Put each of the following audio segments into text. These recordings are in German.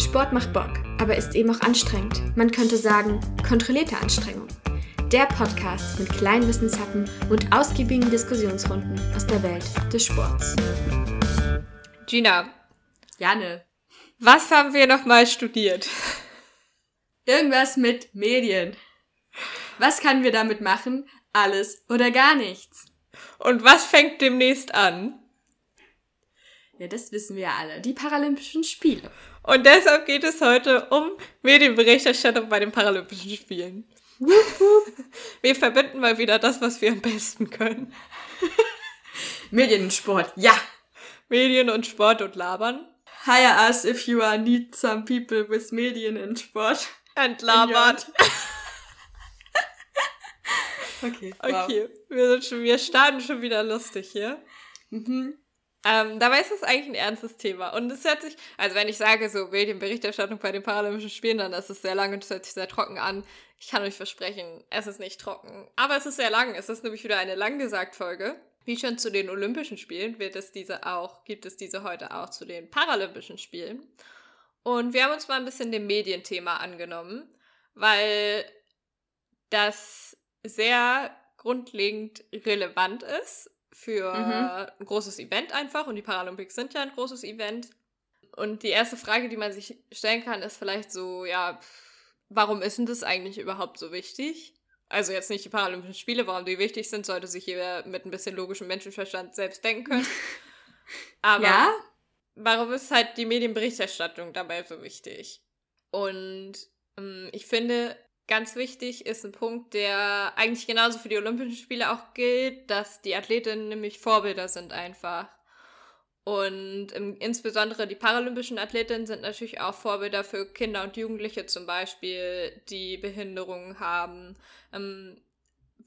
Sport macht Bock, aber ist eben auch anstrengend. Man könnte sagen, kontrollierte Anstrengung. Der Podcast mit kleinen Wissenshappen und ausgiebigen Diskussionsrunden aus der Welt des Sports. Gina, Janne, was haben wir nochmal studiert? irgendwas mit Medien. Was können wir damit machen? Alles oder gar nichts. Und was fängt demnächst an? Ja, das wissen wir alle. Die Paralympischen Spiele. Und deshalb geht es heute um Medienberichterstattung bei den Paralympischen Spielen. Wir verbinden mal wieder das, was wir am besten können. Medien und Sport, ja. Medien und Sport und Labern. Hire us if you are need some people with Medien und Sport. Entlabert. Okay, Okay, wir, sind schon, wir starten schon wieder lustig hier. Mhm. Ähm, dabei ist es eigentlich ein ernstes Thema. Und es hört sich, also wenn ich sage, so Medienberichterstattung bei den Paralympischen Spielen, dann ist es sehr lang und es hört sich sehr trocken an. Ich kann euch versprechen, es ist nicht trocken. Aber es ist sehr lang. Es ist nämlich wieder eine Langgesagt-Folge. Wie schon zu den Olympischen Spielen wird es diese auch, gibt es diese heute auch zu den Paralympischen Spielen. Und wir haben uns mal ein bisschen dem Medienthema angenommen, weil das sehr grundlegend relevant ist für Mhm. ein großes Event einfach. Und die Paralympics sind ja ein großes Event. Und die erste Frage, die man sich stellen kann, ist vielleicht so, ja, warum ist denn das eigentlich überhaupt so wichtig? Also jetzt nicht die Paralympischen Spiele, warum die wichtig sind, sollte sich jeder mit ein bisschen logischem Menschenverstand selbst denken können. Aber ja? warum ist halt die Medienberichterstattung dabei so wichtig? Und ähm, ich finde, ganz wichtig ist ein Punkt, der eigentlich genauso für die Olympischen Spiele auch gilt, dass die Athletinnen nämlich Vorbilder sind einfach. Und ähm, insbesondere die paralympischen Athletinnen sind natürlich auch Vorbilder für Kinder und Jugendliche zum Beispiel, die Behinderungen haben, ähm,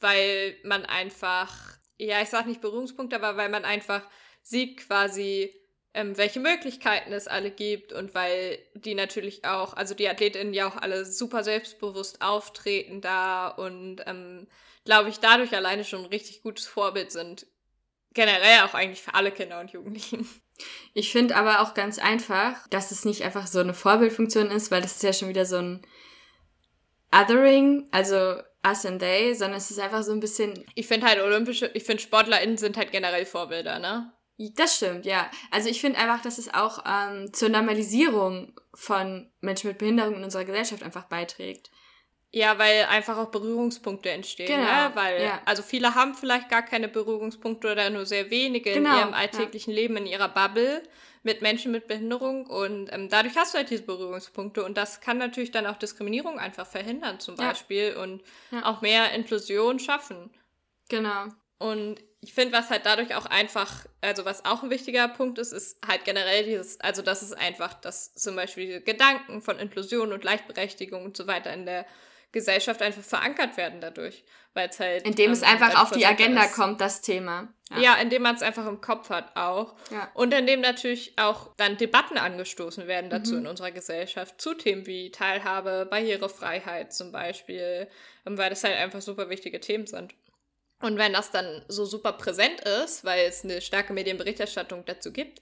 weil man einfach, ja, ich sag nicht Berührungspunkte, aber weil man einfach sieht quasi, ähm, welche Möglichkeiten es alle gibt und weil die natürlich auch, also die AthletInnen ja auch alle super selbstbewusst auftreten da und ähm, glaube ich dadurch alleine schon ein richtig gutes Vorbild sind. Generell auch eigentlich für alle Kinder und Jugendlichen. Ich finde aber auch ganz einfach, dass es nicht einfach so eine Vorbildfunktion ist, weil das ist ja schon wieder so ein Othering, also us and they, sondern es ist einfach so ein bisschen. Ich finde halt olympische, ich finde SportlerInnen sind halt generell Vorbilder, ne? Das stimmt, ja. Also ich finde einfach, dass es auch ähm, zur Normalisierung von Menschen mit Behinderung in unserer Gesellschaft einfach beiträgt. Ja, weil einfach auch Berührungspunkte entstehen, Genau, ne? Weil, ja. also viele haben vielleicht gar keine Berührungspunkte oder nur sehr wenige Genau, in ihrem ja. alltäglichen Leben, in ihrer Bubble mit Menschen mit Behinderung und ähm, dadurch hast du halt diese Berührungspunkte und das kann natürlich dann auch Diskriminierung einfach verhindern zum Ja. Beispiel und Ja. auch mehr Inklusion schaffen. Genau. Und ich finde, was halt dadurch auch einfach, also was auch ein wichtiger Punkt ist, ist halt generell dieses, also das ist einfach, dass zum Beispiel diese Gedanken von Inklusion und Gleichberechtigung und so weiter in der Gesellschaft einfach verankert werden dadurch. Weil es halt. Indem es ähm, einfach dadurch auf die Agenda ist. kommt, das Thema. Ja, indem man es einfach im Kopf hat auch. Ja. Und indem natürlich auch dann Debatten angestoßen werden dazu Mhm. in unserer Gesellschaft, zu Themen wie Teilhabe, Barrierefreiheit zum Beispiel, ähm, weil das halt einfach super wichtige Themen sind. Und wenn das dann so super präsent ist, weil es eine starke Medienberichterstattung dazu gibt,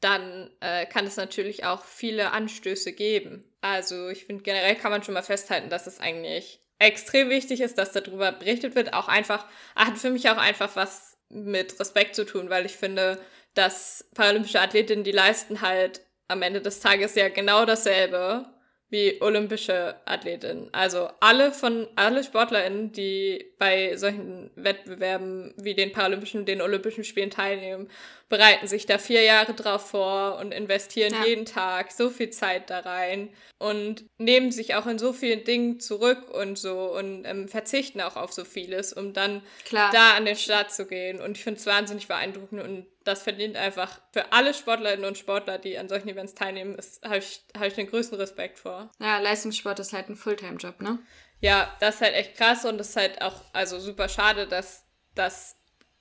dann äh, kann es natürlich auch viele Anstöße geben. Also ich finde generell kann man schon mal festhalten, dass es eigentlich extrem wichtig ist, dass darüber berichtet wird. Auch einfach, hat für mich auch einfach was mit Respekt zu tun, weil ich finde, dass paralympische Athletinnen, die leisten halt am Ende des Tages ja genau dasselbe wie olympische Athletinnen. Also alle von alle SportlerInnen, die bei solchen Wettbewerben wie den Paralympischen, den Olympischen Spielen teilnehmen, bereiten sich da vier Jahre drauf vor und investieren Ja. jeden Tag so viel Zeit da rein und nehmen sich auch in so vielen Dingen zurück und so und ähm, verzichten auch auf so vieles, um dann Klar. da an den Start zu gehen. Und ich finde es wahnsinnig beeindruckend und das verdient einfach für alle Sportlerinnen und Sportler, die an solchen Events teilnehmen, ist- habe ich, hab ich den größten Respekt vor. ja, Leistungssport ist halt ein Fulltime-Job, ne? Ja, das ist halt echt krass und das ist halt auch also super schade, dass das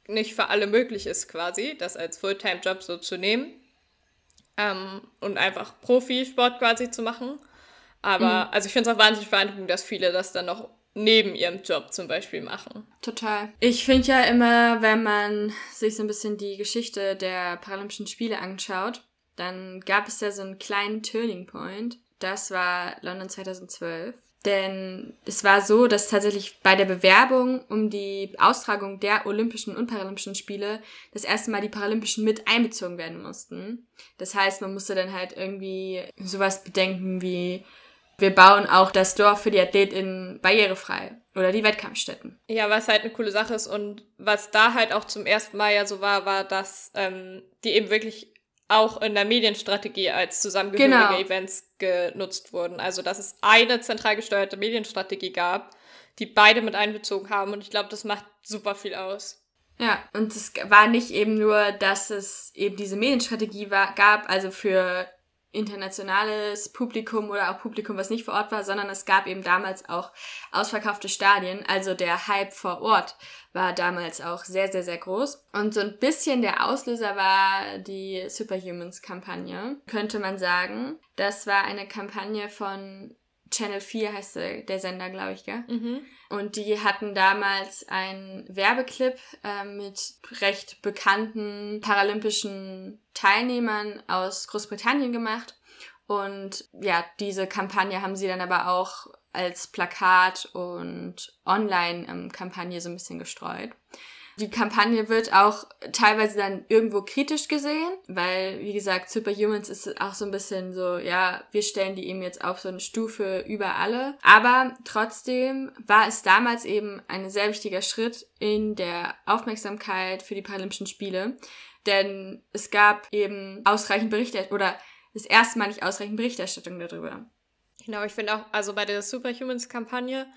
nicht für alle möglich ist quasi, das als Fulltime-Job so zu nehmen ähm, und einfach Profisport quasi zu machen. Aber also ich finde es auch wahnsinnig beeindruckend, dass viele das dann noch neben ihrem Job zum Beispiel machen. Total. Ich finde ja immer, wenn man sich so ein bisschen die Geschichte der Paralympischen Spiele anschaut, dann gab es da so einen kleinen Turning Point. Das war London 2012. Denn es war so, dass tatsächlich bei der Bewerbung um die Austragung der Olympischen und Paralympischen Spiele das erste Mal die Paralympischen mit einbezogen werden mussten. Das heißt, man musste dann halt irgendwie sowas bedenken wie, wir bauen auch das Dorf für die AthletInnen barrierefrei oder die Wettkampfstätten. Ja, was halt eine coole Sache ist und was da halt auch zum ersten Mal ja so war, war, dass ähm, die eben wirklich auch in der Medienstrategie als zusammengehörige genau. Events genutzt wurden. Also dass es eine zentral gesteuerte Medienstrategie gab, die beide mit einbezogen haben. Und ich glaube, das macht super viel aus. Ja, und es war nicht eben nur, dass es eben diese Medienstrategie war, gab, also für internationales Publikum oder auch Publikum, was nicht vor Ort war, sondern es gab eben damals auch ausverkaufte Stadien. Also der Hype vor Ort war damals auch sehr, sehr, sehr groß. Und so ein bisschen der Auslöser war die Superhumans-Kampagne, könnte man sagen. Das war eine Kampagne von Channel 4 heißt der Sender, glaube ich, gell? Mhm. Und die hatten damals einen Werbeclip äh, mit recht bekannten paralympischen Teilnehmern aus Großbritannien gemacht. Und ja, diese Kampagne haben sie dann aber auch als Plakat und Online-Kampagne so ein bisschen gestreut. Die Kampagne wird auch teilweise dann irgendwo kritisch gesehen, weil, wie gesagt, Superhumans ist auch so ein bisschen so, ja, wir stellen die eben jetzt auf so eine Stufe über alle. Aber trotzdem war es damals eben ein sehr wichtiger Schritt in der Aufmerksamkeit für die Paralympischen Spiele. Denn es gab eben ausreichend Berichterstattung oder das erste Mal nicht ausreichend Berichterstattung darüber. Genau, ich finde auch, also bei der Superhumans-Kampagne,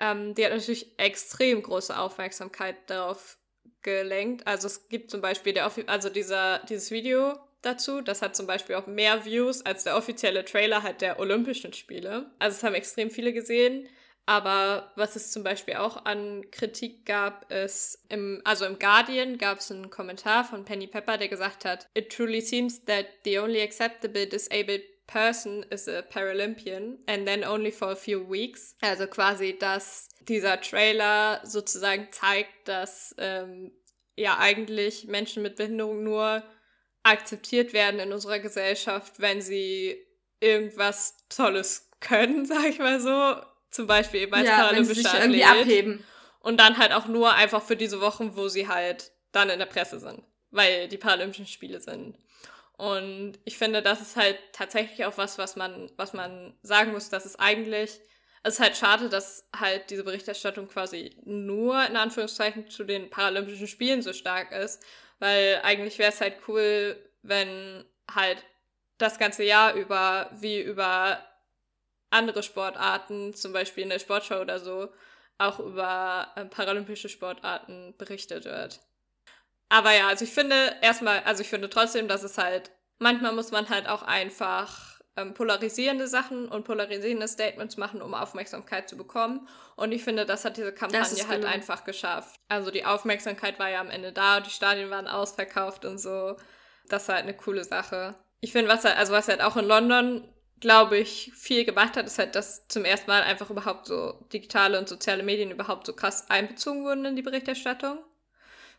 ähm, die hat natürlich extrem große Aufmerksamkeit darauf gelenkt. Also es gibt zum Beispiel der, also dieser, dieses Video dazu, das hat zum Beispiel auch mehr Views als der offizielle Trailer halt der Olympischen Spiele. Also es haben extrem viele gesehen. Aber was es zum Beispiel auch an Kritik gab, ist, im, also im Guardian gab es einen Kommentar von Penny Pepper, der gesagt hat, It truly seems that the only acceptable disabled person is a Paralympian and then only for a few weeks. Also quasi, dass dieser Trailer sozusagen zeigt, dass ähm, ja eigentlich Menschen mit Behinderung nur akzeptiert werden in unserer Gesellschaft, wenn sie irgendwas Tolles können, sag ich mal so. Zum Beispiel eben als ja, paralympischer Athlet. irgendwie abheben. Und dann halt auch nur einfach für diese Wochen, wo sie halt dann in der Presse sind, weil die Paralympischen Spiele sind. Und ich finde, das ist halt tatsächlich auch was, was man, was man sagen muss, dass es eigentlich, es ist halt schade, dass halt diese Berichterstattung quasi nur in Anführungszeichen zu den Paralympischen Spielen so stark ist, weil eigentlich wäre es halt cool, wenn halt das ganze Jahr über, wie über andere Sportarten, zum Beispiel in der Sportschau oder so, auch über äh, paralympische Sportarten berichtet wird. Aber ja, also ich finde erstmal, also ich finde trotzdem, dass es halt, manchmal muss man halt auch einfach ähm, polarisierende Sachen und polarisierende Statements machen, um Aufmerksamkeit zu bekommen. Und ich finde, das hat diese Kampagne halt genau. einfach geschafft. Also die Aufmerksamkeit war ja am Ende da, die Stadien waren ausverkauft und so. Das war halt eine coole Sache. Ich finde, was halt, also was halt auch in London, glaube ich, viel gemacht hat, ist halt, dass zum ersten Mal einfach überhaupt so digitale und soziale Medien überhaupt so krass einbezogen wurden in die Berichterstattung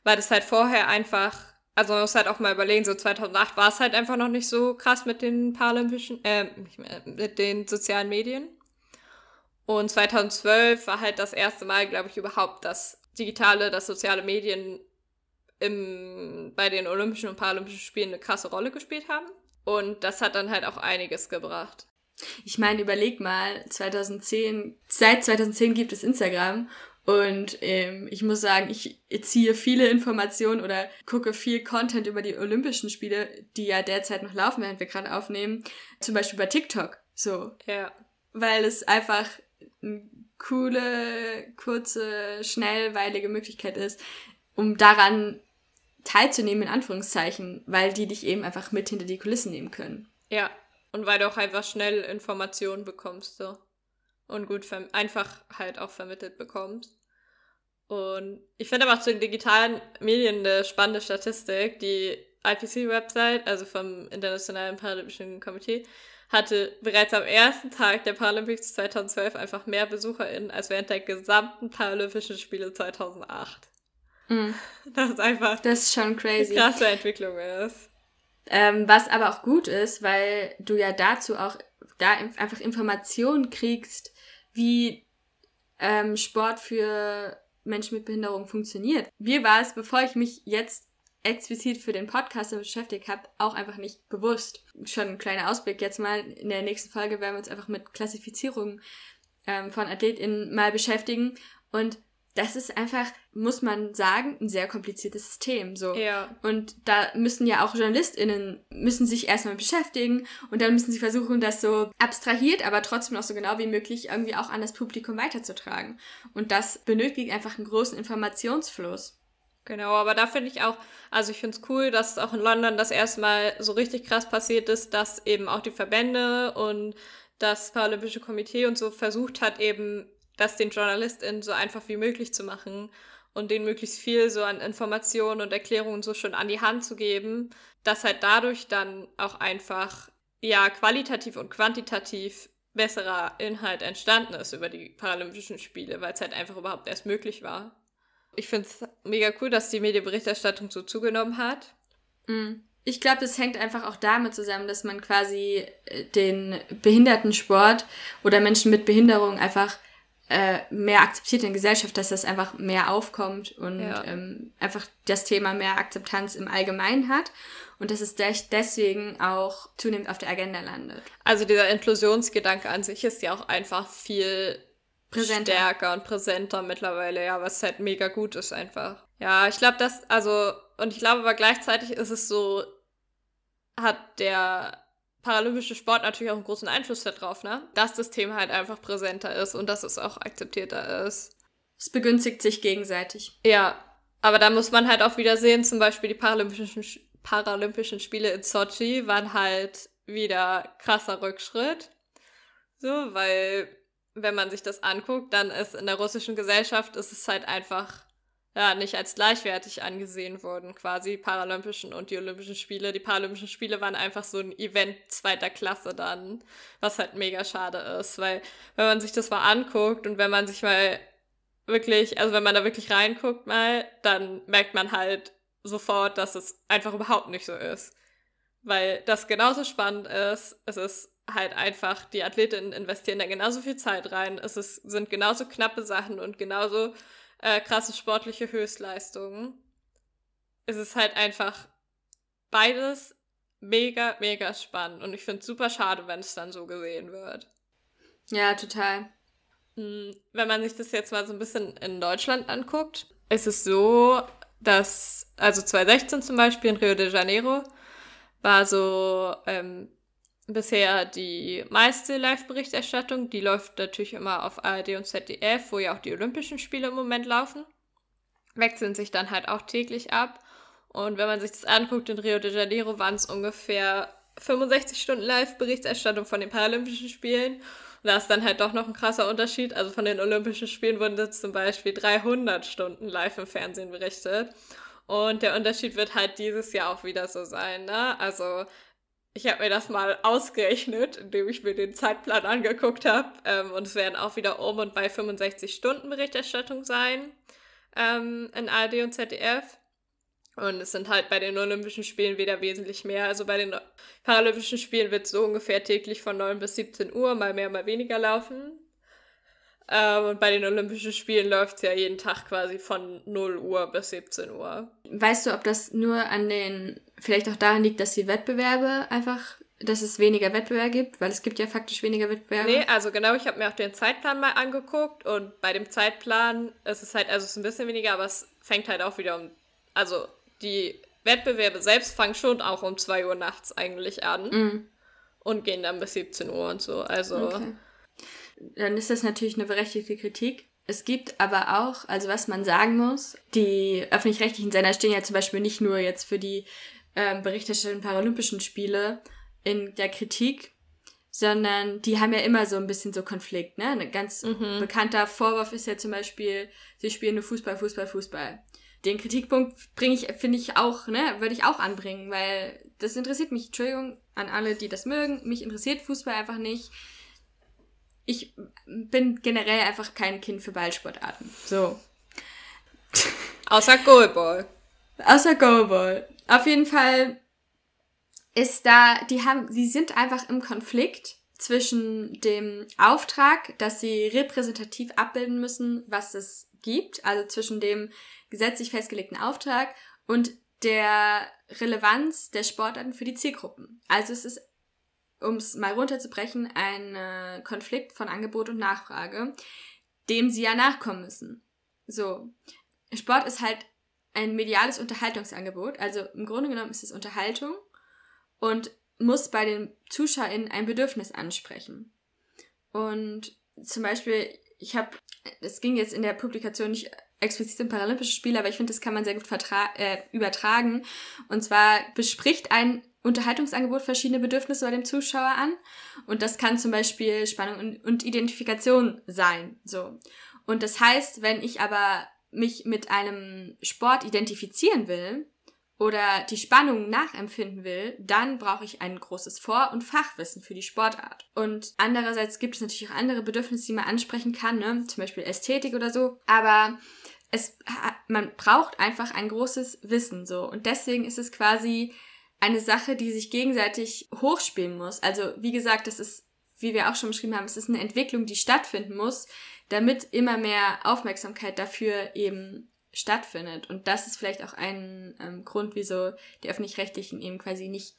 weil das halt vorher einfach, also man muss halt auch mal überlegen, so 2008 war es halt einfach noch nicht so krass mit den paralympischen, äh, mit den sozialen Medien. Und 2012 war halt das erste Mal, glaube ich, überhaupt, dass digitale, dass soziale Medien im, bei den Olympischen und Paralympischen Spielen eine krasse Rolle gespielt haben. Und das hat dann halt auch einiges gebracht. Ich meine, überleg mal, 2010, seit 2010 gibt es Instagram und ähm, ich muss sagen, ich ziehe viele Informationen oder gucke viel Content über die Olympischen Spiele, die ja derzeit noch laufen, während wir gerade aufnehmen. Zum Beispiel bei TikTok. So. Ja. Weil es einfach eine coole, kurze, schnellweilige Möglichkeit ist, um daran teilzunehmen, in Anführungszeichen, weil die dich eben einfach mit hinter die Kulissen nehmen können. Ja. Und weil du auch einfach schnell Informationen bekommst, so und gut einfach halt auch vermittelt bekommst. Und ich finde aber auch zu den digitalen Medien eine spannende Statistik. Die IPC-Website, also vom Internationalen Paralympischen Komitee, hatte bereits am ersten Tag der Paralympics 2012 einfach mehr BesucherInnen als während der gesamten Paralympischen Spiele 2008. Mhm. Das ist einfach das ist schon crazy. eine krasse Entwicklung ist. Ähm, was aber auch gut ist, weil du ja dazu auch da einfach Informationen kriegst, wie ähm, Sport für Menschen mit Behinderung funktioniert. Mir war es, bevor ich mich jetzt explizit für den Podcast beschäftigt habe, auch einfach nicht bewusst. Schon ein kleiner Ausblick jetzt mal. In der nächsten Folge werden wir uns einfach mit Klassifizierungen ähm, von AthletInnen mal beschäftigen. Und das ist einfach, muss man sagen, ein sehr kompliziertes System. So. Ja. Und da müssen ja auch JournalistInnen müssen sich erstmal beschäftigen und dann müssen sie versuchen, das so abstrahiert, aber trotzdem noch so genau wie möglich irgendwie auch an das Publikum weiterzutragen. Und das benötigt einfach einen großen Informationsfluss. Genau, aber da finde ich auch, also ich finde es cool, dass auch in London das erstmal so richtig krass passiert ist, dass eben auch die Verbände und das Paralympische Komitee und so versucht hat, eben das den JournalistInnen so einfach wie möglich zu machen und denen möglichst viel so an Informationen und Erklärungen so schon an die Hand zu geben, dass halt dadurch dann auch einfach ja qualitativ und quantitativ besserer Inhalt entstanden ist über die Paralympischen Spiele, weil es halt einfach überhaupt erst möglich war. Ich finde es mega cool, dass die Medienberichterstattung so zugenommen hat. Mhm. Ich glaube, das hängt einfach auch damit zusammen, dass man quasi äh, den Behindertensport oder Menschen mit Behinderung einfach äh, mehr akzeptiert in der Gesellschaft, dass das einfach mehr aufkommt und ja. ähm, einfach das Thema mehr Akzeptanz im Allgemeinen hat und dass es deswegen auch zunehmend auf der Agenda landet. Also dieser Inklusionsgedanke an sich ist ja auch einfach viel präsenter. stärker und präsenter mittlerweile, ja, was halt mega gut ist einfach. Ja, ich glaube, das, also, und ich glaube aber gleichzeitig ist es so, hat der paralympische Sport natürlich auch einen großen Einfluss darauf, ne? Dass das Thema halt einfach präsenter ist und dass es auch akzeptierter ist. Es begünstigt sich gegenseitig. Ja, aber da muss man halt auch wieder sehen, zum Beispiel die Paralympischen, Paralympischen Spiele in Sochi waren halt wieder krasser Rückschritt. So, weil wenn man sich das anguckt, dann ist in der russischen Gesellschaft ist es halt einfach ja, nicht als gleichwertig angesehen wurden, quasi Paralympischen und die Olympischen Spiele. Die Paralympischen Spiele waren einfach so ein Event zweiter Klasse dann, was halt mega schade ist, weil wenn man sich das mal anguckt und wenn man sich mal wirklich, also wenn man da wirklich reinguckt mal, dann merkt man halt sofort, dass es einfach überhaupt nicht so ist. Weil das genauso spannend ist, es ist halt einfach, die Athletinnen investieren da genauso viel Zeit rein, es ist, sind genauso knappe Sachen und genauso äh, krasse sportliche Höchstleistungen. Es ist halt einfach beides mega, mega spannend. Und ich finde es super schade, wenn es dann so gesehen wird. Ja, total. Hm, wenn man sich das jetzt mal so ein bisschen in Deutschland anguckt, ist es so, dass, also 2016 zum Beispiel in Rio de Janeiro, war so ähm, bisher die meiste Live-Berichterstattung. Die läuft natürlich immer auf ARD und ZDF, wo ja auch die Olympischen Spiele im Moment laufen. Wechseln sich dann halt auch täglich ab. Und wenn man sich das anguckt, in Rio de Janeiro waren es ungefähr 65 Stunden Live-Berichterstattung von den Paralympischen Spielen. Und da ist dann halt doch noch ein krasser Unterschied. Also von den Olympischen Spielen wurden jetzt zum Beispiel 300 Stunden live im Fernsehen berichtet. Und der Unterschied wird halt dieses Jahr auch wieder so sein. Ne? Also ich habe mir das mal ausgerechnet, indem ich mir den Zeitplan angeguckt habe. Ähm, und es werden auch wieder um und bei 65 Stunden Berichterstattung sein ähm, in ARD und ZDF. Und es sind halt bei den Olympischen Spielen wieder wesentlich mehr. Also bei den Paralympischen Spielen wird es so ungefähr täglich von 9 bis 17 Uhr, mal mehr, mal weniger laufen. Ähm, und bei den Olympischen Spielen läuft es ja jeden Tag quasi von 0 Uhr bis 17 Uhr. Weißt du, ob das nur an den, vielleicht auch daran liegt, dass die Wettbewerbe einfach, dass es weniger Wettbewerbe gibt? Weil es gibt ja faktisch weniger Wettbewerbe. Nee, also genau, ich habe mir auch den Zeitplan mal angeguckt und bei dem Zeitplan ist es halt, also es ist ein bisschen weniger, aber es fängt halt auch wieder um, also die Wettbewerbe selbst fangen schon auch um 2 Uhr nachts eigentlich an mm. und gehen dann bis 17 Uhr und so. Also. Okay dann ist das natürlich eine berechtigte Kritik. Es gibt aber auch, also was man sagen muss, die öffentlich-rechtlichen Sender stehen ja zum Beispiel nicht nur jetzt für die ähm, Berichterstattung Paralympischen Spiele in der Kritik, sondern die haben ja immer so ein bisschen so Konflikt, ne? Ein ganz mhm. bekannter Vorwurf ist ja zum Beispiel, sie spielen nur Fußball, Fußball, Fußball. Den Kritikpunkt bringe ich, finde ich auch, ne, würde ich auch anbringen, weil das interessiert mich, Entschuldigung an alle, die das mögen, mich interessiert Fußball einfach nicht ich bin generell einfach kein Kind für Ballsportarten. So. Außer Goalball. Außer Goalball. Auf jeden Fall ist da, die haben, sie sind einfach im Konflikt zwischen dem Auftrag, dass sie repräsentativ abbilden müssen, was es gibt, also zwischen dem gesetzlich festgelegten Auftrag und der Relevanz der Sportarten für die Zielgruppen. Also es ist, um es mal runterzubrechen, ein äh, Konflikt von Angebot und Nachfrage, dem sie ja nachkommen müssen. So. Sport ist halt ein mediales Unterhaltungsangebot. Also im Grunde genommen ist es Unterhaltung und muss bei den ZuschauerInnen ein Bedürfnis ansprechen. Und zum Beispiel, ich habe, es ging jetzt in der Publikation nicht explizit um Paralympische Spiele, aber ich finde, das kann man sehr gut äh, übertragen. Und zwar bespricht ein Unterhaltungsangebot verschiedene Bedürfnisse bei dem Zuschauer an. Und das kann zum Beispiel Spannung und, Identifikation sein. So. Und das heißt, wenn ich aber mich mit einem Sport identifizieren will oder die Spannung nachempfinden will, dann brauche ich ein großes Vor- und Fachwissen für die Sportart. Und andererseits gibt es natürlich auch andere Bedürfnisse, die man ansprechen kann, ne? zum Beispiel Ästhetik oder so. Aber es, man braucht einfach ein großes Wissen so. Und deswegen ist es quasi eine Sache, die sich gegenseitig hochspielen muss. Also, wie gesagt, das ist, wie wir auch schon beschrieben haben, es ist eine Entwicklung, die stattfinden muss, damit immer mehr Aufmerksamkeit dafür eben stattfindet. Und das ist vielleicht auch ein ähm, Grund, wieso die öffentlich-rechtlichen eben quasi nicht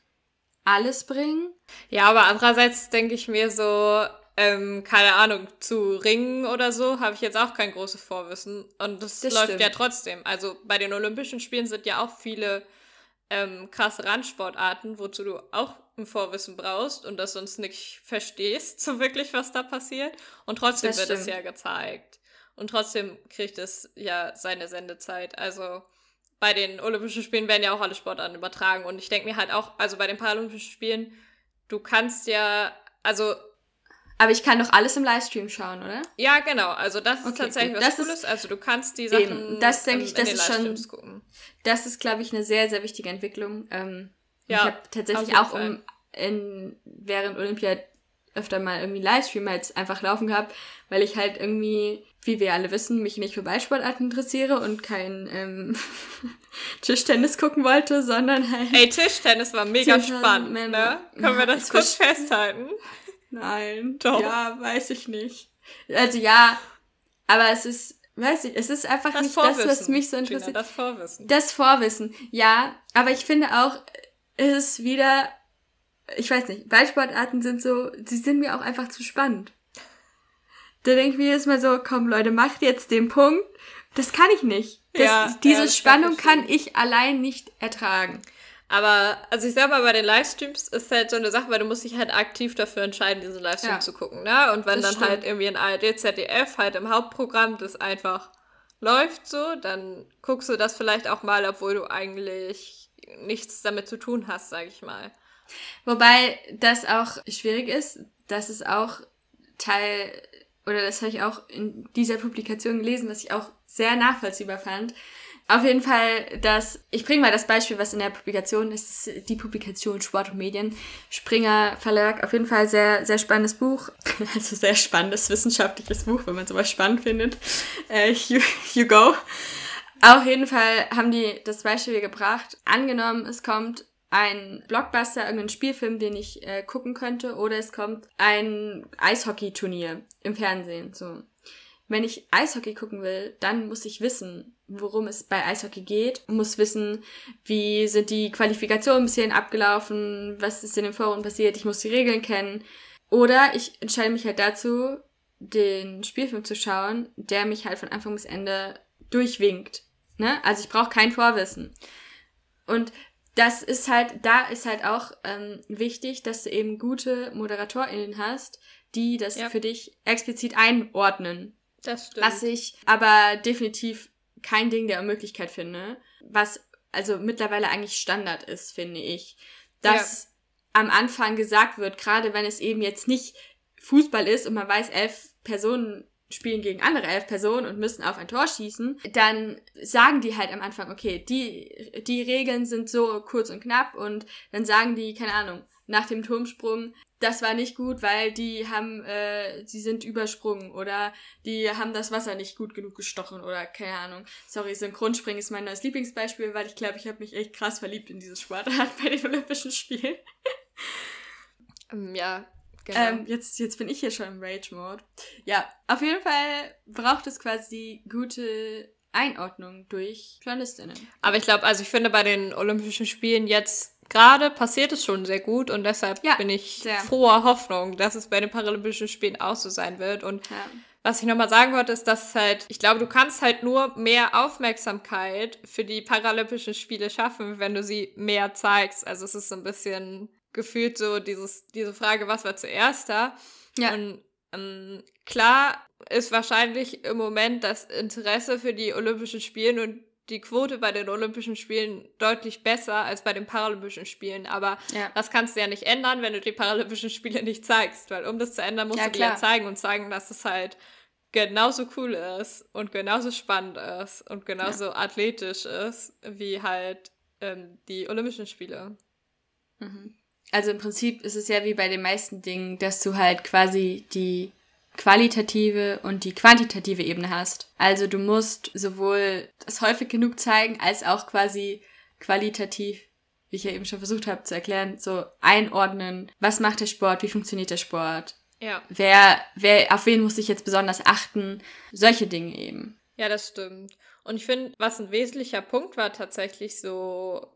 alles bringen. Ja, aber andererseits denke ich mir so, ähm, keine Ahnung, zu Ringen oder so, habe ich jetzt auch kein großes Vorwissen. Und das, das läuft stimmt. ja trotzdem. Also bei den Olympischen Spielen sind ja auch viele ähm, krasse Randsportarten, wozu du auch ein Vorwissen brauchst und das sonst nicht verstehst, so wirklich, was da passiert. Und trotzdem das wird stimmt. es ja gezeigt. Und trotzdem kriegt es ja seine Sendezeit. Also bei den Olympischen Spielen werden ja auch alle Sportarten übertragen. Und ich denke mir halt auch, also bei den Paralympischen Spielen, du kannst ja, also aber ich kann doch alles im Livestream schauen, oder? Ja, genau. Also das ist okay, tatsächlich gut. was das Cooles. also du kannst die Sachen eben, das denke ich, das ist schon, gucken. Das ist, glaube ich, eine sehr, sehr wichtige Entwicklung. Ähm, ja, ich habe tatsächlich auch um, in, während Olympia öfter mal irgendwie Livestream jetzt einfach laufen gehabt, weil ich halt irgendwie, wie wir alle wissen, mich nicht für Ballsportarten interessiere und kein ähm, Tischtennis gucken wollte, sondern halt. Ey, Tischtennis war mega spannend, ne? Können wir das kurz festhalten? Nein. Doch. Ja, weiß ich nicht. Also ja, aber es ist, weiß ich, es ist einfach das nicht Vorwissen, das, was mich so interessiert. Gina, das Vorwissen. Das Vorwissen, ja. Aber ich finde auch, es ist wieder, ich weiß nicht, Ballsportarten sind so, sie sind mir auch einfach zu spannend. Da denke ich mir jetzt mal so, komm Leute, macht jetzt den Punkt. Das kann ich nicht. Das, ja, diese ja, Spannung kann ich allein nicht ertragen. Aber, also ich sag mal, bei den Livestreams ist halt so eine Sache, weil du musst dich halt aktiv dafür entscheiden, diesen Livestream ja. zu gucken, ne? Und wenn das dann stimmt. halt irgendwie ein ARD, ZDF halt im Hauptprogramm das einfach läuft so, dann guckst du das vielleicht auch mal, obwohl du eigentlich nichts damit zu tun hast, sag ich mal. Wobei das auch schwierig ist, dass es auch Teil, oder das habe ich auch in dieser Publikation gelesen, was ich auch sehr nachvollziehbar fand, auf jeden Fall, dass ich bringe mal das Beispiel, was in der Publikation ist, die Publikation Sport und Medien, Springer Verlag, auf jeden Fall sehr, sehr spannendes Buch, also sehr spannendes wissenschaftliches Buch, wenn man sowas spannend findet. Äh, you, you go. Auf jeden Fall haben die das Beispiel gebracht. Angenommen, es kommt ein Blockbuster, irgendein Spielfilm, den ich äh, gucken könnte, oder es kommt ein Eishockey-Turnier im Fernsehen. So. Wenn ich Eishockey gucken will, dann muss ich wissen, worum es bei Eishockey geht, muss wissen, wie sind die Qualifikationen bis hierhin abgelaufen, was ist in den Foren passiert, ich muss die Regeln kennen. Oder ich entscheide mich halt dazu, den Spielfilm zu schauen, der mich halt von Anfang bis Ende durchwinkt. Ne? Also ich brauche kein Vorwissen. Und das ist halt, da ist halt auch ähm, wichtig, dass du eben gute ModeratorInnen hast, die das ja. für dich explizit einordnen. Das stimmt. Was ich aber definitiv kein Ding der Unmöglichkeit finde, was also mittlerweile eigentlich Standard ist, finde ich. Dass ja. am Anfang gesagt wird, gerade wenn es eben jetzt nicht Fußball ist und man weiß, elf Personen spielen gegen andere elf Personen und müssen auf ein Tor schießen, dann sagen die halt am Anfang, okay, die, die Regeln sind so kurz und knapp und dann sagen die, keine Ahnung, nach dem Turmsprung, das war nicht gut, weil die haben, äh, sie sind übersprungen oder die haben das Wasser nicht gut genug gestochen oder keine Ahnung. Sorry, Synchronspringen ist mein neues Lieblingsbeispiel, weil ich glaube, ich habe mich echt krass verliebt in dieses Sportart bei den Olympischen Spielen. Ähm, ja, genau. Ähm, jetzt, jetzt bin ich hier schon im Rage-Mode. Ja, auf jeden Fall braucht es quasi gute Einordnung durch Journalistinnen. Aber ich glaube, also ich finde bei den Olympischen Spielen jetzt gerade passiert es schon sehr gut und deshalb ja, bin ich sehr. froher Hoffnung, dass es bei den Paralympischen Spielen auch so sein wird. Und ja. was ich nochmal sagen wollte, ist, dass es halt, ich glaube, du kannst halt nur mehr Aufmerksamkeit für die Paralympischen Spiele schaffen, wenn du sie mehr zeigst. Also es ist so ein bisschen gefühlt so dieses, diese Frage, was war zuerst da? Ja. Und ähm, klar ist wahrscheinlich im Moment das Interesse für die Olympischen Spiele und die Quote bei den Olympischen Spielen deutlich besser als bei den Paralympischen Spielen. Aber ja. das kannst du ja nicht ändern, wenn du die Paralympischen Spiele nicht zeigst. Weil um das zu ändern, musst ja, du die ja zeigen und zeigen, dass es halt genauso cool ist und genauso spannend ist und genauso ja. athletisch ist wie halt ähm, die Olympischen Spiele. Mhm. Also im Prinzip ist es ja wie bei den meisten Dingen, dass du halt quasi die qualitative und die quantitative Ebene hast. Also du musst sowohl das häufig genug zeigen, als auch quasi qualitativ, wie ich ja eben schon versucht habe zu erklären, so einordnen, was macht der Sport, wie funktioniert der Sport. Ja. Wer, wer, auf wen muss ich jetzt besonders achten? Solche Dinge eben. Ja, das stimmt. Und ich finde, was ein wesentlicher Punkt war tatsächlich so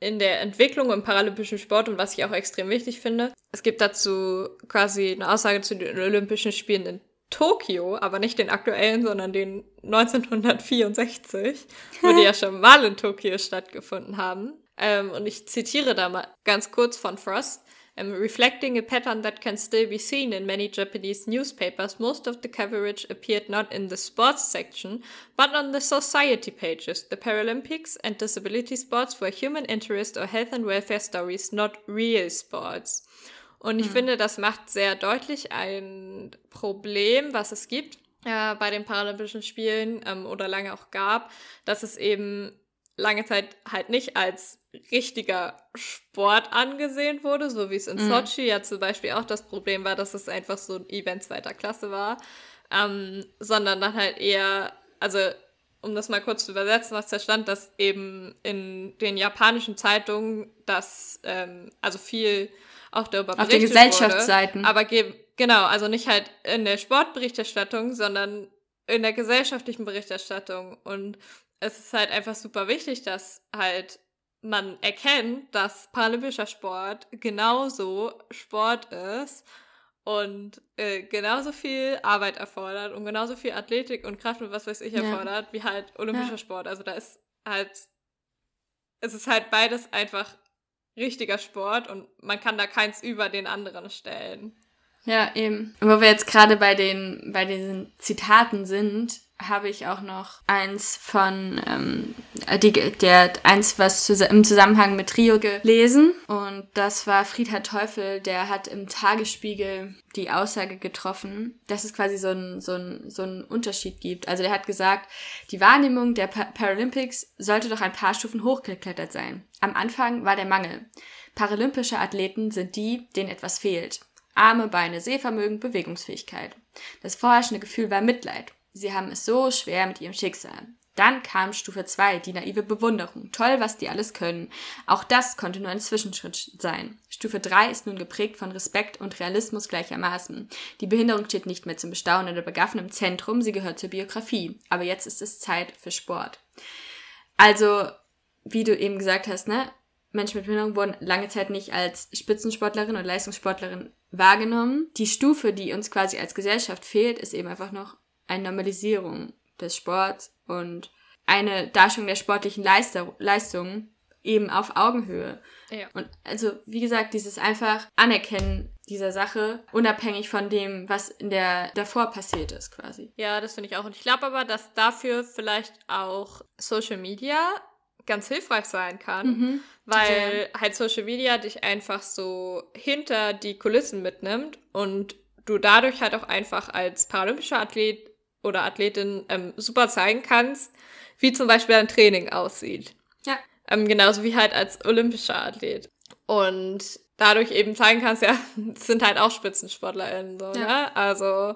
in der Entwicklung im paralympischen Sport und was ich auch extrem wichtig finde. Es gibt dazu quasi eine Aussage zu den Olympischen Spielen in Tokio, aber nicht den aktuellen, sondern den 1964, wo die ja schon mal in Tokio stattgefunden haben. Ähm, und ich zitiere da mal ganz kurz von Frost. Um, reflecting a pattern that can still be seen in many Japanese newspapers, most of the coverage appeared not in the sports section, but on the society pages. The Paralympics and disability sports were human interest or health and welfare stories, not real sports. Und ich hm. finde, das macht sehr deutlich ein Problem, was es gibt äh, bei den Paralympischen Spielen ähm, oder lange auch gab, dass es eben lange Zeit halt nicht als richtiger Sport angesehen wurde, so wie es in mhm. Sochi ja zum Beispiel auch das Problem war, dass es einfach so ein Event zweiter Klasse war, ähm, sondern dann halt eher, also um das mal kurz zu übersetzen, was da stand, dass eben in den japanischen Zeitungen das, ähm, also viel auch darüber Auf den Gesellschaftsseiten. Wurde, aber genau, also nicht halt in der Sportberichterstattung, sondern in der gesellschaftlichen Berichterstattung und es ist halt einfach super wichtig, dass halt man erkennt, dass paralympischer Sport genauso Sport ist und äh, genauso viel Arbeit erfordert und genauso viel Athletik und Kraft und was weiß ich erfordert, ja. wie halt olympischer ja. Sport. Also da ist halt, es ist halt beides einfach richtiger Sport und man kann da keins über den anderen stellen. Ja, eben. Wo wir jetzt gerade bei den, bei diesen Zitaten sind, habe ich auch noch eins von, ähm, die, der, eins, was im Zusammenhang mit Rio gelesen. Und das war Friedhard Teufel, der hat im Tagesspiegel die Aussage getroffen, dass es quasi so einen so ein, so ein Unterschied gibt. Also der hat gesagt, die Wahrnehmung der pa Paralympics sollte doch ein paar Stufen hochgeklettert sein. Am Anfang war der Mangel. Paralympische Athleten sind die, denen etwas fehlt. Arme, Beine, Sehvermögen, Bewegungsfähigkeit. Das vorherrschende Gefühl war Mitleid. Sie haben es so schwer mit ihrem Schicksal. Dann kam Stufe 2, die naive Bewunderung. Toll, was die alles können. Auch das konnte nur ein Zwischenschritt sein. Stufe 3 ist nun geprägt von Respekt und Realismus gleichermaßen. Die Behinderung steht nicht mehr zum Bestaunen oder Begaffen im Zentrum, sie gehört zur Biografie. Aber jetzt ist es Zeit für Sport. Also, wie du eben gesagt hast, ne? Menschen mit Behinderung wurden lange Zeit nicht als Spitzensportlerin oder Leistungssportlerin wahrgenommen. Die Stufe, die uns quasi als Gesellschaft fehlt, ist eben einfach noch eine Normalisierung des Sports und eine Darstellung der sportlichen Leistung eben auf Augenhöhe. Ja. Und also, wie gesagt, dieses einfach Anerkennen dieser Sache, unabhängig von dem, was in der davor passiert ist, quasi. Ja, das finde ich auch. Und ich glaube aber, dass dafür vielleicht auch Social Media ganz hilfreich sein kann, mhm. weil ja. halt Social Media dich einfach so hinter die Kulissen mitnimmt und du dadurch halt auch einfach als paralympischer Athlet oder Athletin ähm, super zeigen kannst, wie zum Beispiel ein Training aussieht. Ja. Ähm, genauso wie halt als olympischer Athlet. Und dadurch eben zeigen kannst, ja, es sind halt auch SpitzensportlerInnen, so, ja. ne? Also,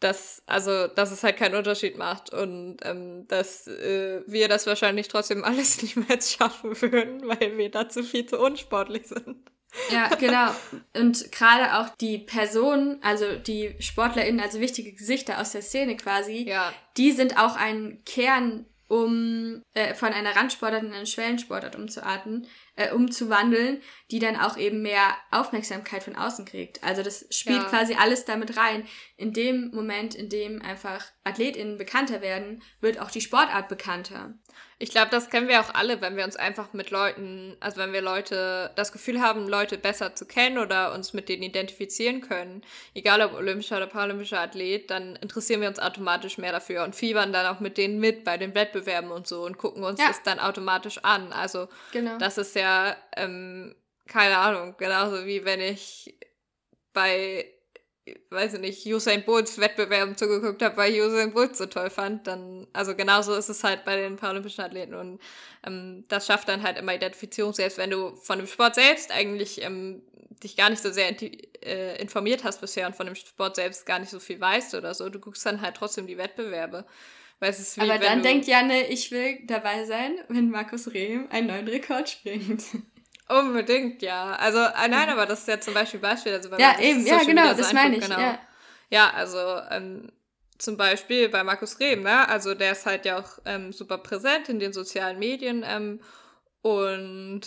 dass, also, dass es halt keinen Unterschied macht und ähm, dass äh, wir das wahrscheinlich trotzdem alles niemals schaffen würden, weil wir dazu viel zu unsportlich sind. Ja, genau. Und gerade auch die Personen, also die SportlerInnen, also wichtige Gesichter aus der Szene quasi, ja. die sind auch ein Kern, um äh, von einer Randsportart in eine Schwellensportart umzuarten, äh, umzuwandeln, die dann auch eben mehr Aufmerksamkeit von außen kriegt. Also das spielt ja. quasi alles damit rein. In dem Moment, in dem einfach AthletInnen bekannter werden, wird auch die Sportart bekannter. Ich glaube, das kennen wir auch alle, wenn wir uns einfach mit Leuten, also wenn wir Leute das Gefühl haben, Leute besser zu kennen oder uns mit denen identifizieren können, egal ob olympischer oder paralympischer Athlet, dann interessieren wir uns automatisch mehr dafür und fiebern dann auch mit denen mit bei den Wettbewerben und so und gucken uns ja. das dann automatisch an. Also genau. das ist ja, ähm, keine Ahnung, genauso wie wenn ich bei weiß ich nicht, Usain Bolts Wettbewerben zugeguckt habe, weil ich Usain Bolt so toll fand, dann, also genauso ist es halt bei den paralympischen Athleten und ähm, das schafft dann halt immer Identifizierung, selbst wenn du von dem Sport selbst eigentlich ähm, dich gar nicht so sehr äh, informiert hast bisher und von dem Sport selbst gar nicht so viel weißt oder so, du guckst dann halt trotzdem die Wettbewerbe. Weil es ist wie, Aber dann denkt Janne, ich will dabei sein, wenn Markus Rehm einen neuen Rekord springt. Unbedingt, ja. Also, äh, nein, mhm. aber das ist ja zum Beispiel Beispiel. Also, ja, eben, ja, genau, das meine ich. Genau. Ja. ja, also ähm, zum Beispiel bei Markus Rehm, ne? Also der ist halt ja auch ähm, super präsent in den sozialen Medien ähm, und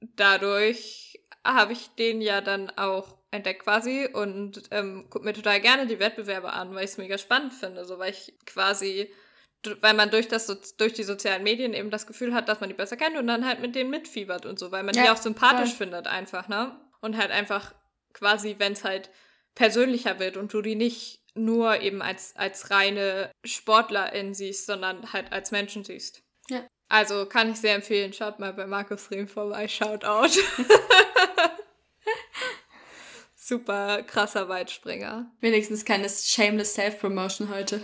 dadurch habe ich den ja dann auch entdeckt quasi und ähm, gucke mir total gerne die Wettbewerbe an, weil ich es mega spannend finde, so weil ich quasi weil man durch das durch die sozialen Medien eben das Gefühl hat, dass man die besser kennt und dann halt mit denen mitfiebert und so, weil man ja, die auch sympathisch voll. findet einfach, ne? Und halt einfach quasi, wenn es halt persönlicher wird und du die nicht nur eben als als reine Sportlerin siehst, sondern halt als Menschen siehst. Ja. Also kann ich sehr empfehlen, schaut mal bei Markus Rehm vorbei, Shoutout. Super krasser Weitspringer. Wenigstens keine shameless Self-Promotion heute.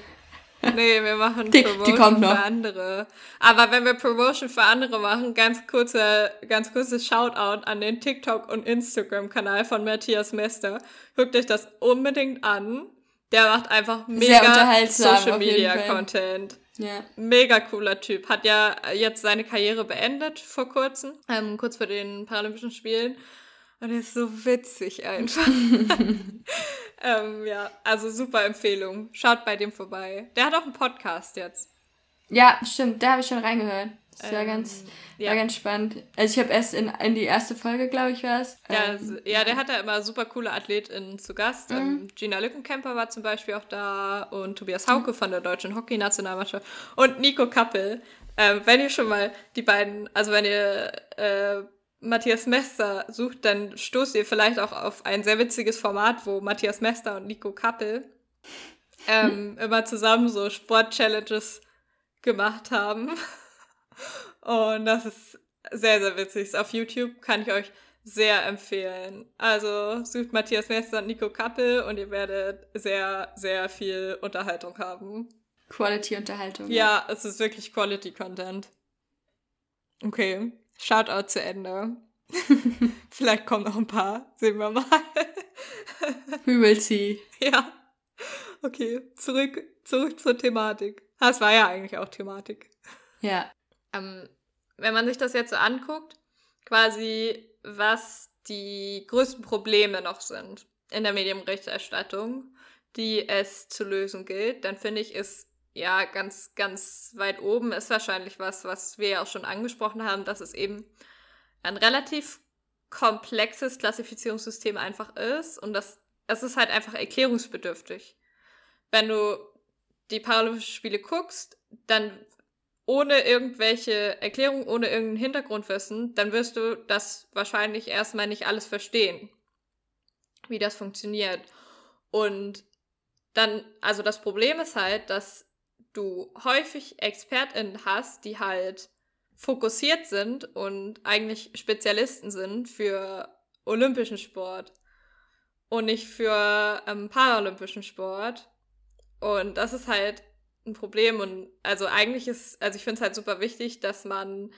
Nee, wir machen die, Promotion die für andere. Aber wenn wir Promotion für andere machen, ganz kurze, ganz kurzes Shoutout an den TikTok- und Instagram-Kanal von Matthias Mester. Guckt euch das unbedingt an. Der macht einfach mega Social Media Content. Ja. Mega cooler Typ. Hat ja jetzt seine Karriere beendet vor kurzem, ähm, kurz vor den Paralympischen Spielen. Und er ist so witzig einfach. ähm, ja, also super Empfehlung. Schaut bei dem vorbei. Der hat auch einen Podcast jetzt. Ja, stimmt. Da habe ich schon reingehört. Das war, ähm, ganz, ja. war ganz spannend. Also ich habe erst in, in die erste Folge, glaube ich, war es. Ja, ähm, ja, der hat ja immer super coole AthletInnen zu Gast. Mhm. Ähm, Gina Lückenkämper war zum Beispiel auch da und Tobias Hauke mhm. von der deutschen Hockey-Nationalmannschaft und Nico Kappel. Ähm, wenn ihr schon mal die beiden, also wenn ihr äh, Matthias Mester sucht, dann stoßt ihr vielleicht auch auf ein sehr witziges Format, wo Matthias Mester und Nico Kappel ähm, immer zusammen so Sport-Challenges gemacht haben. Und das ist sehr, sehr witzig. Auf YouTube kann ich euch sehr empfehlen. Also sucht Matthias Mester und Nico Kappel und ihr werdet sehr, sehr viel Unterhaltung haben. Quality-Unterhaltung. Ja, ja, es ist wirklich Quality-Content. Okay. Shoutout zu Ende. Vielleicht kommen noch ein paar. Sehen wir mal. We will see. Ja. Okay, zurück, zurück zur Thematik. Das war ja eigentlich auch Thematik. Ja. Ähm, wenn man sich das jetzt so anguckt, quasi, was die größten Probleme noch sind in der Medienberichterstattung, die es zu lösen gilt, dann finde ich, ist ja, ganz, ganz weit oben ist wahrscheinlich was, was wir ja auch schon angesprochen haben, dass es eben ein relativ komplexes Klassifizierungssystem einfach ist und das, es ist halt einfach erklärungsbedürftig. Wenn du die Paralympischen Spiele guckst, dann ohne irgendwelche Erklärung, ohne irgendein Hintergrundwissen, dann wirst du das wahrscheinlich erstmal nicht alles verstehen, wie das funktioniert. Und dann, also das Problem ist halt, dass du häufig ExpertInnen hast, die halt fokussiert sind und eigentlich Spezialisten sind für olympischen Sport und nicht für ähm, paralympischen Sport. Und das ist halt ein Problem. Und also eigentlich ist, also ich finde es halt super wichtig, dass man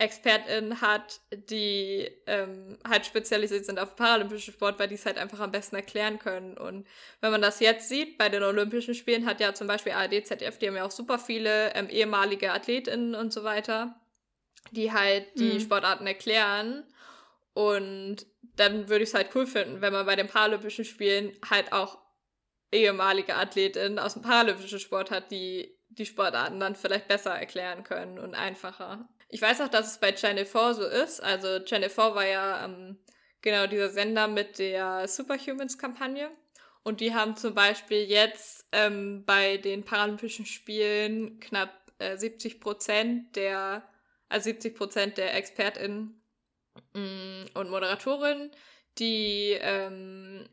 ExpertInnen hat, die ähm, halt spezialisiert sind auf paralympischen Sport, weil die es halt einfach am besten erklären können. Und wenn man das jetzt sieht, bei den Olympischen Spielen hat ja zum Beispiel ARD, ZDF, die haben ja auch super viele ähm, ehemalige AthletInnen und so weiter, die halt die mhm. Sportarten erklären. Und dann würde ich es halt cool finden, wenn man bei den Paralympischen Spielen halt auch ehemalige AthletInnen aus dem paralympischen Sport hat, die die Sportarten dann vielleicht besser erklären können und einfacher. Ich weiß auch, dass es bei Channel 4 so ist. Also Channel 4 war ja ähm, genau dieser Sender mit der Superhumans-Kampagne. Und die haben zum Beispiel jetzt ähm, bei den Paralympischen Spielen knapp äh, 70 Prozent der, also 70 Prozent der ExpertInnen mm, und Moderatorinnen, die ähm,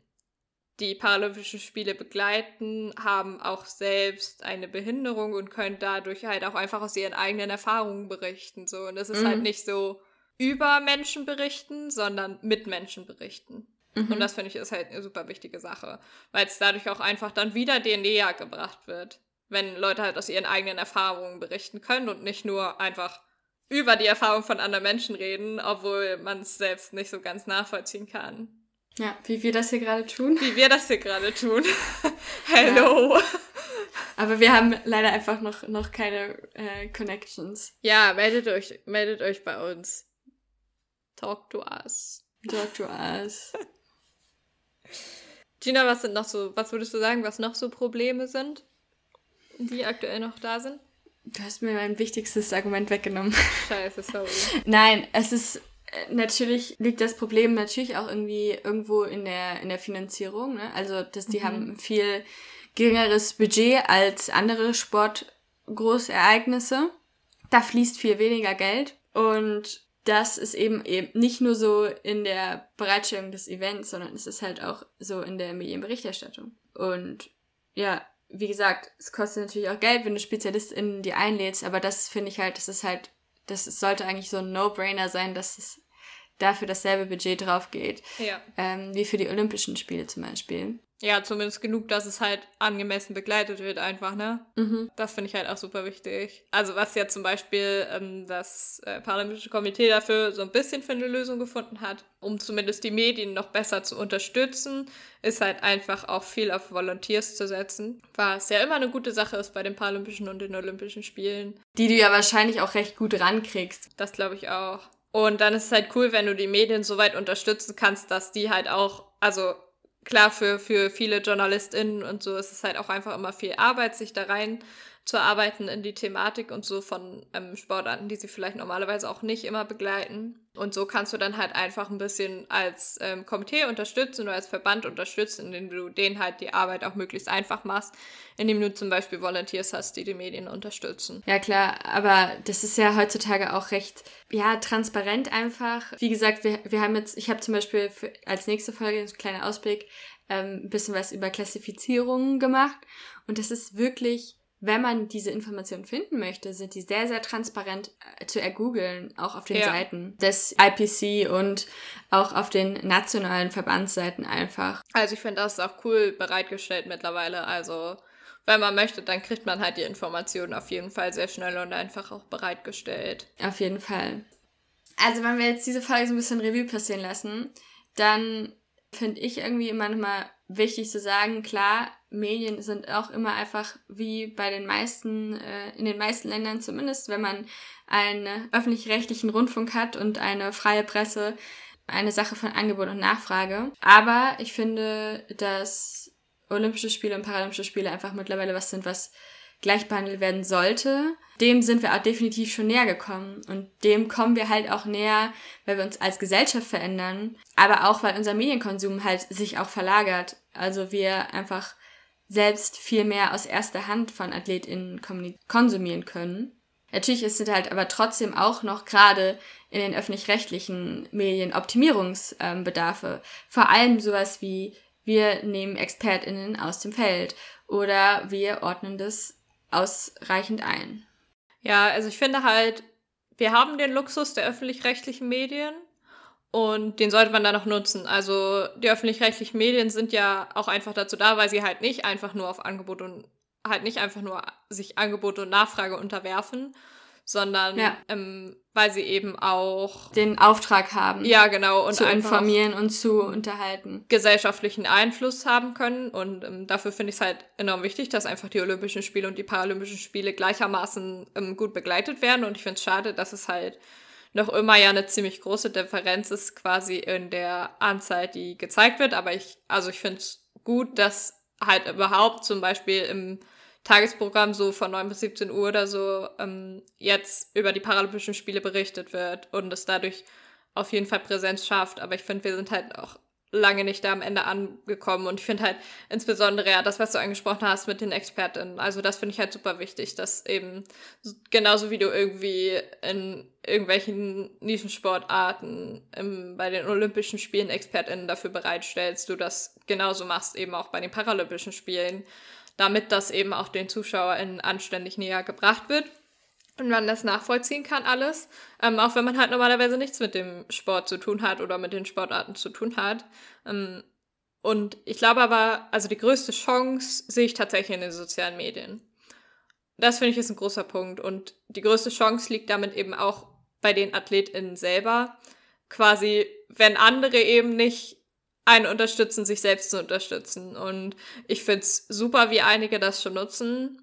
die Paralympischen Spiele begleiten, haben auch selbst eine Behinderung und können dadurch halt auch einfach aus ihren eigenen Erfahrungen berichten. So. Und es ist halt mhm. halt nicht so über Menschen berichten, sondern mit Menschen berichten. Mhm. Und das finde ich ist halt eine super wichtige Sache, weil es dadurch auch einfach dann wieder denen näher gebracht wird, wenn Leute halt aus ihren eigenen Erfahrungen berichten können und nicht nur einfach über die Erfahrung von anderen Menschen reden, obwohl man es selbst nicht so ganz nachvollziehen kann. Ja, wie wir das hier gerade tun. Wie wir das hier gerade tun. Hello. Ja. Aber wir haben leider einfach noch, noch keine äh, Connections. Ja, meldet euch, meldet euch bei uns. Talk to us. Talk to us. Gina, was sind noch so, was würdest du sagen, was noch so Probleme sind, die aktuell noch da sind? Du hast mir mein wichtigstes Argument weggenommen. Scheiße, sorry. Nein, es ist natürlich liegt das Problem natürlich auch irgendwie irgendwo in der, in der Finanzierung. Ne? Also, dass die mhm. haben viel geringeres Budget als andere Sportgroßereignisse. Da fließt viel weniger Geld. Und das ist eben eben nicht nur so in der Bereitstellung des Events, sondern es ist halt auch so in der Medienberichterstattung. Und ja, wie gesagt, es kostet natürlich auch Geld, wenn du SpezialistInnen die einlädst, aber das finde ich halt, das ist halt das sollte eigentlich so ein No-Brainer sein, dass es dafür dasselbe Budget drauf geht. Ja. Ähm, wie für die Olympischen Spiele zum Beispiel. Ja, zumindest genug, dass es halt angemessen begleitet wird, einfach, ne? Mhm. Das finde ich halt auch super wichtig. Also, was ja zum Beispiel ähm, das äh, Paralympische Komitee dafür so ein bisschen für eine Lösung gefunden hat, um zumindest die Medien noch besser zu unterstützen, ist halt einfach auch viel auf Volunteers zu setzen, was ja immer eine gute Sache ist bei den Paralympischen und den Olympischen Spielen. Die du ja wahrscheinlich auch recht gut rankriegst. Das glaube ich auch. Und dann ist es halt cool, wenn du die Medien so weit unterstützen kannst, dass die halt auch, also klar, für, für viele JournalistInnen und so ist es halt auch einfach immer viel Arbeit, sich da rein zu arbeiten in die Thematik und so von ähm, Sportarten, die sie vielleicht normalerweise auch nicht immer begleiten. Und so kannst du dann halt einfach ein bisschen als ähm, Komitee unterstützen oder als Verband unterstützen, indem du denen halt die Arbeit auch möglichst einfach machst, indem du zum Beispiel Volunteers hast, die die Medien unterstützen. Ja klar, aber das ist ja heutzutage auch recht, ja, transparent einfach. Wie gesagt, wir, wir haben jetzt, ich habe zum Beispiel für, als nächste Folge, ein kleiner Ausblick, ähm, ein bisschen was über Klassifizierungen gemacht. Und das ist wirklich wenn man diese Informationen finden möchte, sind die sehr, sehr transparent äh, zu ergoogeln, auch auf den ja. Seiten des IPC und auch auf den nationalen Verbandsseiten einfach. Also ich finde das auch cool bereitgestellt mittlerweile. Also wenn man möchte, dann kriegt man halt die Informationen auf jeden Fall sehr schnell und einfach auch bereitgestellt. Auf jeden Fall. Also wenn wir jetzt diese Folge so ein bisschen Revue passieren lassen, dann finde ich irgendwie immer nochmal wichtig zu sagen, klar, Medien sind auch immer einfach wie bei den meisten, äh, in den meisten Ländern zumindest, wenn man einen öffentlich-rechtlichen Rundfunk hat und eine freie Presse, eine Sache von Angebot und Nachfrage. Aber ich finde, dass Olympische Spiele und Paralympische Spiele einfach mittlerweile was sind, was gleich behandelt werden sollte. Dem sind wir auch definitiv schon näher gekommen. Und dem kommen wir halt auch näher, weil wir uns als Gesellschaft verändern, aber auch weil unser Medienkonsum halt sich auch verlagert. Also wir einfach selbst viel mehr aus erster Hand von AthletInnen konsumieren können. Natürlich ist es halt aber trotzdem auch noch gerade in den öffentlich-rechtlichen Medien Optimierungsbedarfe. Vor allem sowas wie wir nehmen ExpertInnen aus dem Feld oder wir ordnen das ausreichend ein. Ja, also ich finde halt, wir haben den Luxus der öffentlich-rechtlichen Medien und den sollte man dann auch nutzen. Also die öffentlich-rechtlichen Medien sind ja auch einfach dazu da, weil sie halt nicht einfach nur auf Angebot und halt nicht einfach nur sich Angebot und Nachfrage unterwerfen, sondern ja. ähm, weil sie eben auch den Auftrag haben. Ja, genau. Und zu informieren und zu unterhalten. Gesellschaftlichen Einfluss haben können. Und ähm, dafür finde ich es halt enorm wichtig, dass einfach die Olympischen Spiele und die Paralympischen Spiele gleichermaßen ähm, gut begleitet werden. Und ich finde es schade, dass es halt noch immer ja eine ziemlich große Differenz ist quasi in der Anzahl, die gezeigt wird. Aber ich, also ich finde es gut, dass halt überhaupt zum Beispiel im Tagesprogramm so von 9 bis 17 Uhr oder so ähm, jetzt über die Paralympischen Spiele berichtet wird und es dadurch auf jeden Fall Präsenz schafft. Aber ich finde, wir sind halt auch lange nicht da am Ende angekommen. Und ich finde halt insbesondere ja das, was du angesprochen hast mit den ExpertInnen. Also das finde ich halt super wichtig, dass eben genauso wie du irgendwie in irgendwelchen Nischensportarten im, bei den Olympischen Spielen ExpertInnen dafür bereitstellst, du das genauso machst eben auch bei den Paralympischen Spielen damit das eben auch den ZuschauerInnen anständig näher gebracht wird und man das nachvollziehen kann alles, ähm, auch wenn man halt normalerweise nichts mit dem Sport zu tun hat oder mit den Sportarten zu tun hat. Ähm, und ich glaube aber, also die größte Chance sehe ich tatsächlich in den sozialen Medien. Das finde ich ist ein großer Punkt und die größte Chance liegt damit eben auch bei den AthletInnen selber. Quasi, wenn andere eben nicht einen unterstützen, sich selbst zu unterstützen. Und ich finde es super, wie einige das schon nutzen.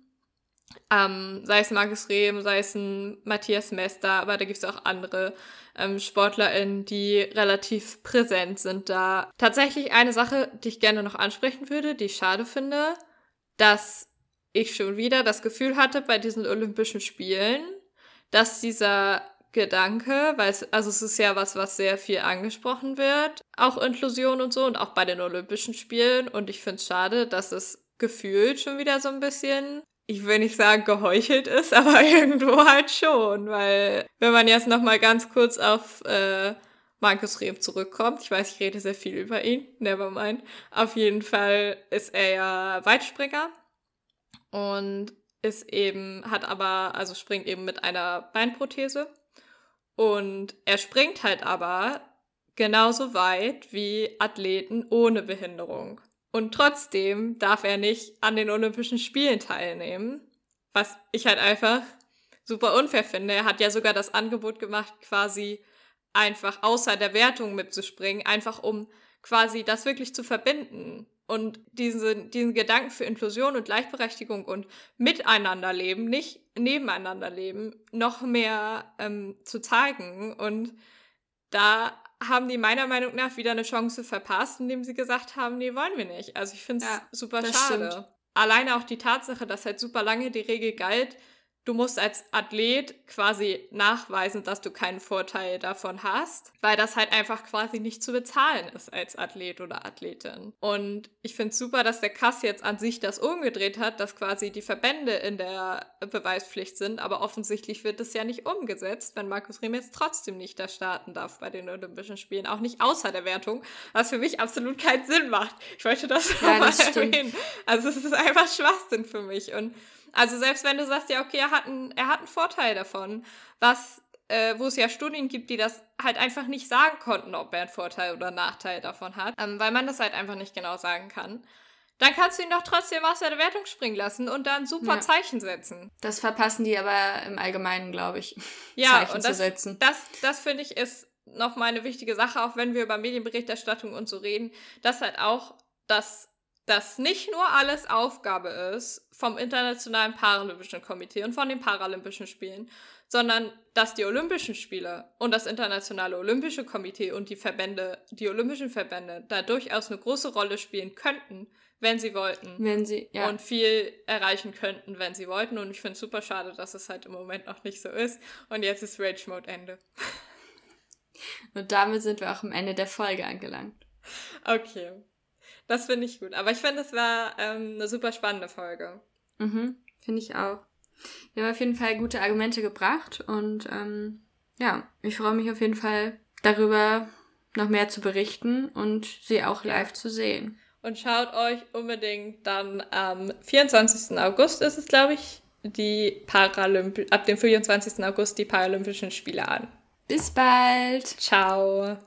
Ähm, sei es Markus Rehm, sei es ein Matthias Mester, aber da gibt es auch andere ähm, SportlerInnen, die relativ präsent sind da. Tatsächlich eine Sache, die ich gerne noch ansprechen würde, die ich schade finde, dass ich schon wieder das Gefühl hatte bei diesen Olympischen Spielen, dass dieser Gedanke, weil es, also es ist ja was, was sehr viel angesprochen wird, auch Inklusion und so und auch bei den Olympischen Spielen. Und ich finde es schade, dass es gefühlt schon wieder so ein bisschen, ich will nicht sagen geheuchelt ist, aber irgendwo halt schon, weil wenn man jetzt nochmal ganz kurz auf äh, Markus Rehm zurückkommt, ich weiß, ich rede sehr viel über ihn, never mind, auf jeden Fall ist er ja Weitspringer und ist eben, hat aber, also springt eben mit einer Beinprothese und er springt halt aber genauso weit wie Athleten ohne Behinderung. Und trotzdem darf er nicht an den Olympischen Spielen teilnehmen, was ich halt einfach super unfair finde. Er hat ja sogar das Angebot gemacht, quasi einfach außer der Wertung mitzuspringen, einfach um quasi das wirklich zu verbinden und diese, diesen Gedanken für Inklusion und Gleichberechtigung und Miteinanderleben, nicht Nebeneinanderleben, noch mehr ähm, zu zeigen. Und da haben die meiner Meinung nach wieder eine Chance verpasst, indem sie gesagt haben, nee, wollen wir nicht. Also ich finde es ja, super schade. Stimmt. Alleine auch die Tatsache, dass halt super lange die Regel galt, du musst als Athlet quasi nachweisen, dass du keinen Vorteil davon hast, weil das halt einfach quasi nicht zu bezahlen ist als Athlet oder Athletin. Und ich finde es super, dass der Kass jetzt an sich das umgedreht hat, dass quasi die Verbände in der Beweispflicht sind, aber offensichtlich wird es ja nicht umgesetzt, wenn Markus Riem jetzt trotzdem nicht da starten darf bei den Olympischen Spielen, auch nicht außer der Wertung, was für mich absolut keinen Sinn macht. Ich möchte das ja, erwähnen. Also es ist einfach Schwachsinn für mich und also selbst wenn du sagst, ja, okay, er hat einen, er hat einen Vorteil davon, was, äh, wo es ja Studien gibt, die das halt einfach nicht sagen konnten, ob er einen Vorteil oder einen Nachteil davon hat, ähm, weil man das halt einfach nicht genau sagen kann. Dann kannst du ihn doch trotzdem aus der Wertung springen lassen und dann super ja. Zeichen setzen. Das verpassen die aber im Allgemeinen, glaube ich. Ja, Zeichen und das, zu setzen. das, das finde ich ist noch mal eine wichtige Sache, auch wenn wir über Medienberichterstattung und so reden, dass halt auch das dass nicht nur alles Aufgabe ist vom Internationalen Paralympischen Komitee und von den Paralympischen Spielen, sondern dass die Olympischen Spiele und das Internationale Olympische Komitee und die Verbände, die Olympischen Verbände, da durchaus eine große Rolle spielen könnten, wenn sie wollten. Wenn sie, ja. Und viel erreichen könnten, wenn sie wollten. Und ich finde es super schade, dass es halt im Moment noch nicht so ist. Und jetzt ist Rage Mode Ende. Und damit sind wir auch am Ende der Folge angelangt. Okay. Das finde ich gut. Aber ich finde, es war ähm, eine super spannende Folge. Mhm, finde ich auch. Wir haben auf jeden Fall gute Argumente gebracht und ähm, ja, ich freue mich auf jeden Fall darüber, noch mehr zu berichten und sie auch live zu sehen. Und schaut euch unbedingt dann am 24. August ist es, glaube ich, die Paralymp ab dem 24. August die Paralympischen Spiele an. Bis bald. Ciao.